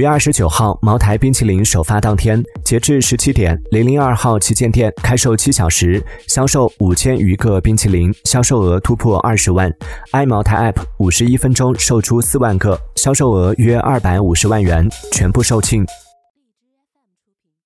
月二十九号，茅台冰淇淋首发当天截至十七点零零二号，旗舰店开售七小时，销售五千余个冰淇淋，销售额突破二十万。I 茅台 app 五十一分钟售出四万个，销售额约二百五十万元，全部售罄。